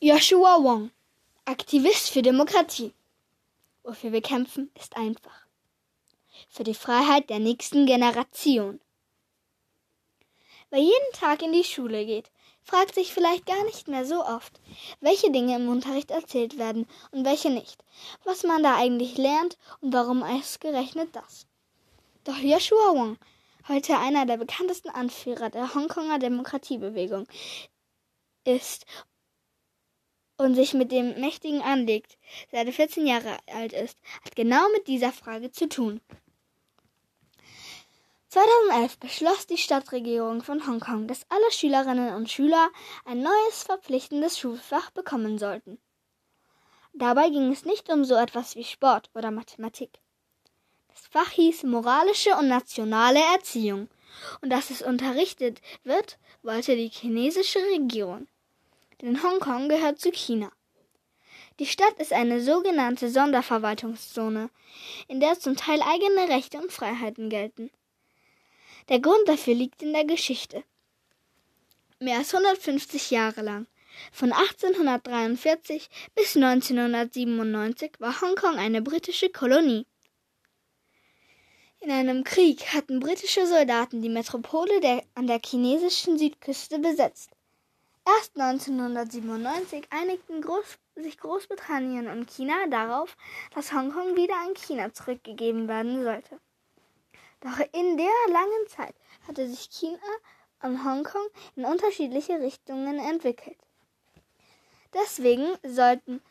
Joshua Wong, Aktivist für Demokratie. Wofür wir kämpfen, ist einfach. Für die Freiheit der nächsten Generation. Wer jeden Tag in die Schule geht, fragt sich vielleicht gar nicht mehr so oft, welche Dinge im Unterricht erzählt werden und welche nicht, was man da eigentlich lernt und warum ausgerechnet das. Doch Joshua Wong, heute einer der bekanntesten Anführer der Hongkonger Demokratiebewegung, ist und sich mit dem Mächtigen anlegt, seit er 14 Jahre alt ist, hat genau mit dieser Frage zu tun. 2011 beschloss die Stadtregierung von Hongkong, dass alle Schülerinnen und Schüler ein neues verpflichtendes Schulfach bekommen sollten. Dabei ging es nicht um so etwas wie Sport oder Mathematik. Das Fach hieß moralische und nationale Erziehung, und dass es unterrichtet wird, wollte die chinesische Regierung. Denn Hongkong gehört zu China. Die Stadt ist eine sogenannte Sonderverwaltungszone, in der zum Teil eigene Rechte und Freiheiten gelten. Der Grund dafür liegt in der Geschichte. Mehr als 150 Jahre lang, von 1843 bis 1997, war Hongkong eine britische Kolonie. In einem Krieg hatten britische Soldaten die Metropole der, an der chinesischen Südküste besetzt. Erst 1997 einigten Groß, sich Großbritannien und China darauf, dass Hongkong wieder an China zurückgegeben werden sollte. Doch in der langen Zeit hatte sich China und Hongkong in unterschiedliche Richtungen entwickelt. Deswegen sollten,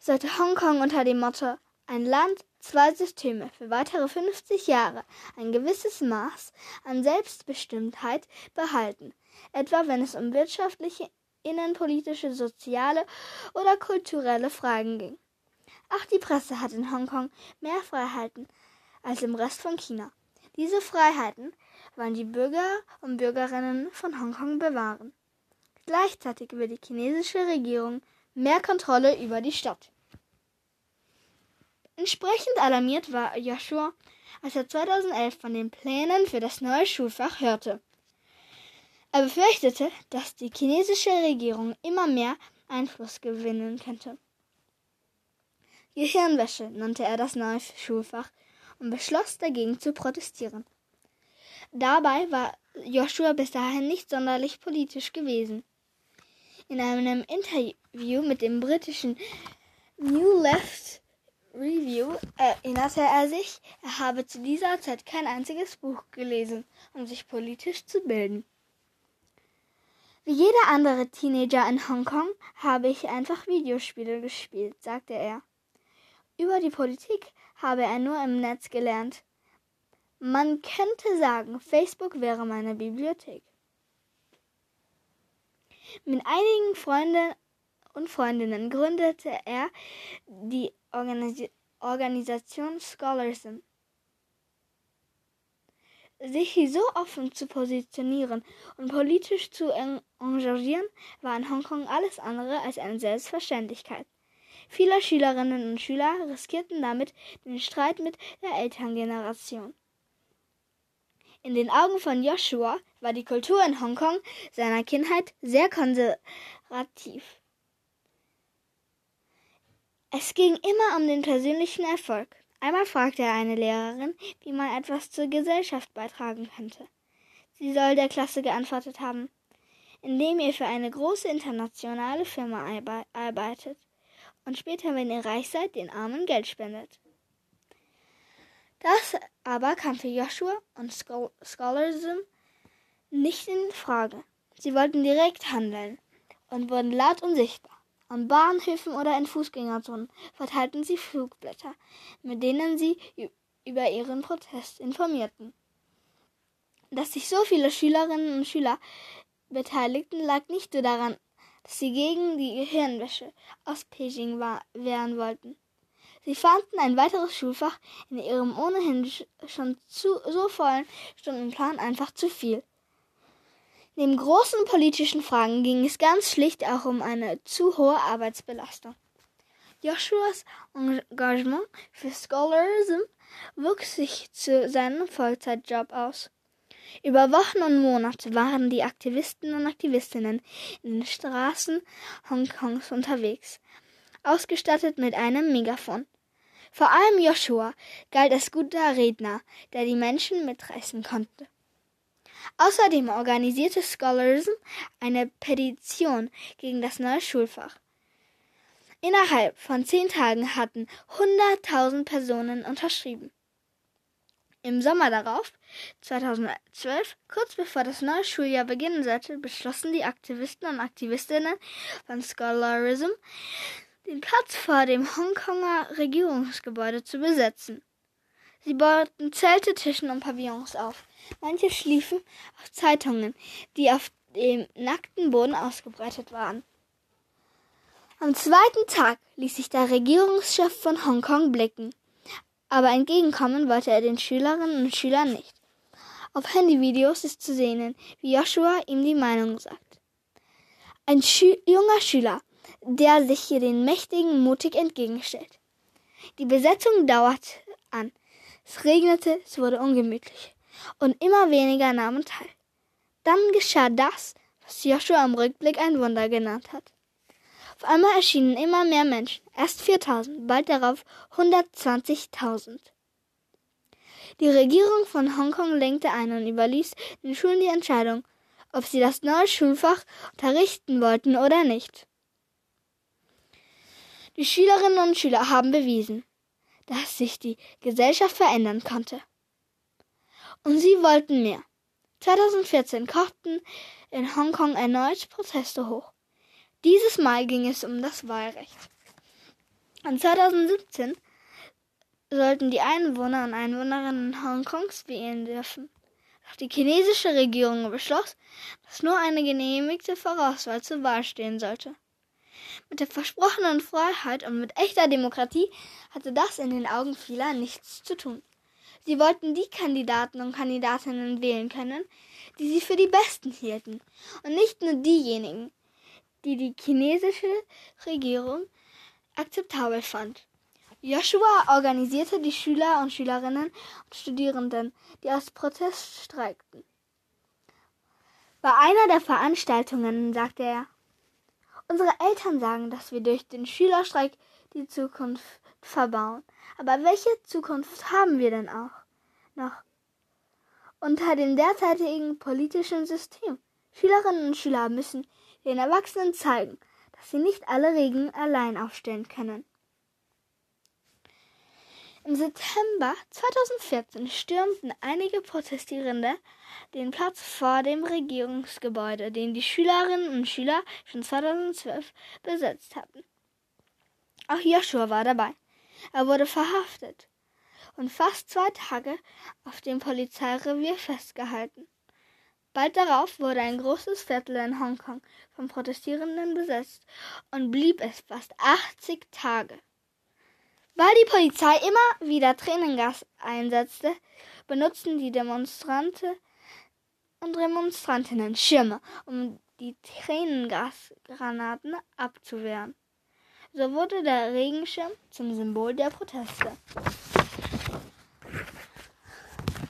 sollte Hongkong unter dem Motto ein Land, zwei Systeme für weitere 50 Jahre ein gewisses Maß an Selbstbestimmtheit behalten, etwa wenn es um wirtschaftliche, innenpolitische, soziale oder kulturelle Fragen ging. Auch die Presse hat in Hongkong mehr Freiheiten als im Rest von China. Diese Freiheiten wollen die Bürger und Bürgerinnen von Hongkong bewahren. Gleichzeitig will die chinesische Regierung mehr Kontrolle über die Stadt. Entsprechend alarmiert war Joshua, als er 2011 von den Plänen für das neue Schulfach hörte. Er befürchtete, dass die chinesische Regierung immer mehr Einfluss gewinnen könnte. Gehirnwäsche nannte er das neue Schulfach und beschloss dagegen zu protestieren. Dabei war Joshua bis dahin nicht sonderlich politisch gewesen. In einem Interview mit dem britischen New Left Review erinnerte er sich, er habe zu dieser Zeit kein einziges Buch gelesen, um sich politisch zu bilden. Wie jeder andere Teenager in Hongkong habe ich einfach Videospiele gespielt, sagte er. Über die Politik habe er nur im Netz gelernt. Man könnte sagen, Facebook wäre meine Bibliothek. Mit einigen Freunden und Freundinnen gründete er die Organis Organisation Scholarism. Sich so offen zu positionieren und politisch zu engagieren, war in Hongkong alles andere als eine Selbstverständlichkeit. Viele Schülerinnen und Schüler riskierten damit den Streit mit der Elterngeneration. In den Augen von Joshua war die Kultur in Hongkong seiner Kindheit sehr konservativ. Es ging immer um den persönlichen Erfolg. Einmal fragte er eine Lehrerin, wie man etwas zur Gesellschaft beitragen könnte. Sie soll der Klasse geantwortet haben, indem ihr für eine große internationale Firma arbeitet und später, wenn ihr reich seid, den Armen Geld spendet. Das aber kam für Joshua und Scholarism nicht in Frage. Sie wollten direkt handeln und wurden laut und sichtbar. An Bahnhöfen oder in Fußgängerzonen verteilten sie Flugblätter, mit denen sie über ihren Protest informierten. Dass sich so viele Schülerinnen und Schüler beteiligten, lag nicht nur daran, dass sie gegen die Gehirnwäsche aus Peking wehren wollten. Sie fanden ein weiteres Schulfach in ihrem ohnehin schon zu, so vollen Stundenplan einfach zu viel. Neben großen politischen Fragen ging es ganz schlicht auch um eine zu hohe Arbeitsbelastung. Joshuas Engagement für Scholarism wuchs sich zu seinem Vollzeitjob aus. Über Wochen und Monate waren die Aktivisten und Aktivistinnen in den Straßen Hongkongs unterwegs, ausgestattet mit einem Megafon. Vor allem Joshua galt als guter Redner, der die Menschen mitreißen konnte. Außerdem organisierte Scholarism eine Petition gegen das neue Schulfach. Innerhalb von zehn Tagen hatten 100.000 Personen unterschrieben. Im Sommer darauf, 2012, kurz bevor das neue Schuljahr beginnen sollte, beschlossen die Aktivisten und Aktivistinnen von Scholarism, den Platz vor dem Hongkonger Regierungsgebäude zu besetzen. Sie bauten Zelte, Tischen und Pavillons auf. Manche schliefen auf Zeitungen, die auf dem nackten Boden ausgebreitet waren. Am zweiten Tag ließ sich der Regierungschef von Hongkong blicken, aber entgegenkommen wollte er den Schülerinnen und Schülern nicht. Auf Handyvideos ist zu sehen, wie Joshua ihm die Meinung sagt. Ein Schü junger Schüler, der sich hier den Mächtigen mutig entgegenstellt. Die Besetzung dauert an. Es regnete, es wurde ungemütlich und immer weniger nahmen teil. Dann geschah das, was Joshua im Rückblick ein Wunder genannt hat. Auf einmal erschienen immer mehr Menschen, erst 4000, bald darauf 120.000. Die Regierung von Hongkong lenkte ein und überließ den Schulen die Entscheidung, ob sie das neue Schulfach unterrichten wollten oder nicht. Die Schülerinnen und Schüler haben bewiesen, dass sich die Gesellschaft verändern konnte. Und sie wollten mehr. 2014 kochten in Hongkong erneut Proteste hoch. Dieses Mal ging es um das Wahlrecht. Und 2017 sollten die Einwohner und Einwohnerinnen Hongkongs wählen dürfen. Doch die chinesische Regierung beschloss, dass nur eine genehmigte Vorauswahl zur Wahl stehen sollte. Mit der versprochenen Freiheit und mit echter Demokratie hatte das in den Augen vieler nichts zu tun. Sie wollten die Kandidaten und Kandidatinnen wählen können, die sie für die besten hielten, und nicht nur diejenigen, die die chinesische Regierung akzeptabel fand. Joshua organisierte die Schüler und Schülerinnen und Studierenden, die aus Protest streikten. Bei einer der Veranstaltungen sagte er, unsere Eltern sagen, dass wir durch den Schülerstreik die Zukunft verbauen. Aber welche Zukunft haben wir denn auch noch? Unter dem derzeitigen politischen System. Schülerinnen und Schüler müssen den Erwachsenen zeigen, dass sie nicht alle Regeln allein aufstellen können. Im September 2014 stürmten einige Protestierende den Platz vor dem Regierungsgebäude, den die Schülerinnen und Schüler schon 2012 besetzt hatten. Auch Joshua war dabei. Er wurde verhaftet und fast zwei Tage auf dem Polizeirevier festgehalten. Bald darauf wurde ein großes Viertel in Hongkong von Protestierenden besetzt und blieb es fast 80 Tage. Weil die Polizei immer wieder Tränengas einsetzte, benutzten die Demonstranten und Demonstrantinnen Schirme, um die Tränengasgranaten abzuwehren. So wurde der Regenschirm zum Symbol der Proteste.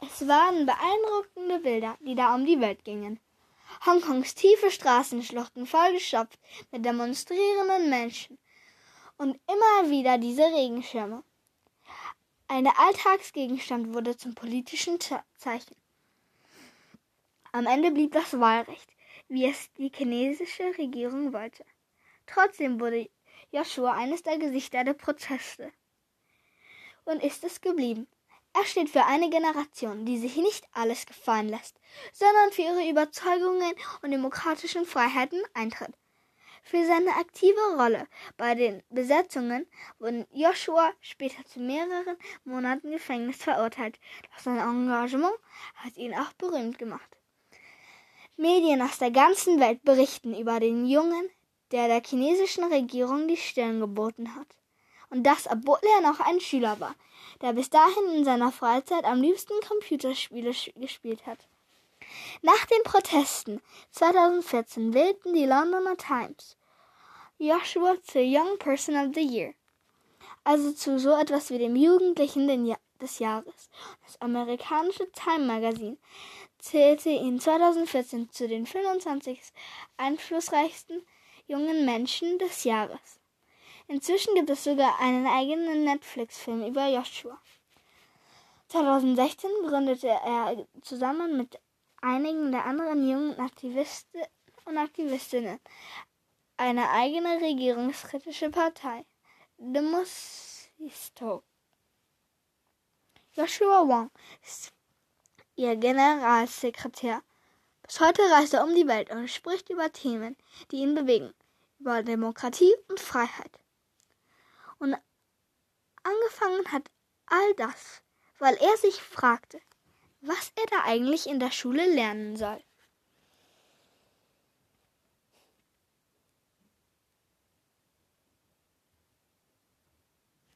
Es waren beeindruckende Bilder, die da um die Welt gingen. Hongkongs tiefe Straßenschluchten vollgestopft mit demonstrierenden Menschen und immer wieder diese Regenschirme. Ein Alltagsgegenstand wurde zum politischen Zeichen. Am Ende blieb das Wahlrecht, wie es die chinesische Regierung wollte. Trotzdem wurde Joshua eines der Gesichter der Proteste. Und ist es geblieben. Er steht für eine Generation, die sich nicht alles gefallen lässt, sondern für ihre Überzeugungen und demokratischen Freiheiten eintritt. Für seine aktive Rolle bei den Besetzungen wurde Joshua später zu mehreren Monaten Gefängnis verurteilt, doch sein Engagement hat ihn auch berühmt gemacht. Medien aus der ganzen Welt berichten über den Jungen, der der chinesischen Regierung die Stirn geboten hat. Und das, obwohl er noch ein Schüler war, der bis dahin in seiner Freizeit am liebsten Computerspiele gespielt hat. Nach den Protesten 2014 wählten die Londoner Times Joshua zur Young Person of the Year, also zu so etwas wie dem Jugendlichen des Jahres. Das amerikanische Time Magazine zählte ihn 2014 zu den 25 einflussreichsten jungen Menschen des Jahres. Inzwischen gibt es sogar einen eigenen Netflix-Film über Joshua. 2016 gründete er zusammen mit einigen der anderen jungen Aktivisten und Aktivistinnen eine eigene regierungskritische Partei, Demosisto. Joshua Wong ist ihr Generalsekretär. Bis heute reist er um die Welt und spricht über Themen, die ihn bewegen, über Demokratie und Freiheit. Und angefangen hat all das, weil er sich fragte, was er da eigentlich in der Schule lernen soll.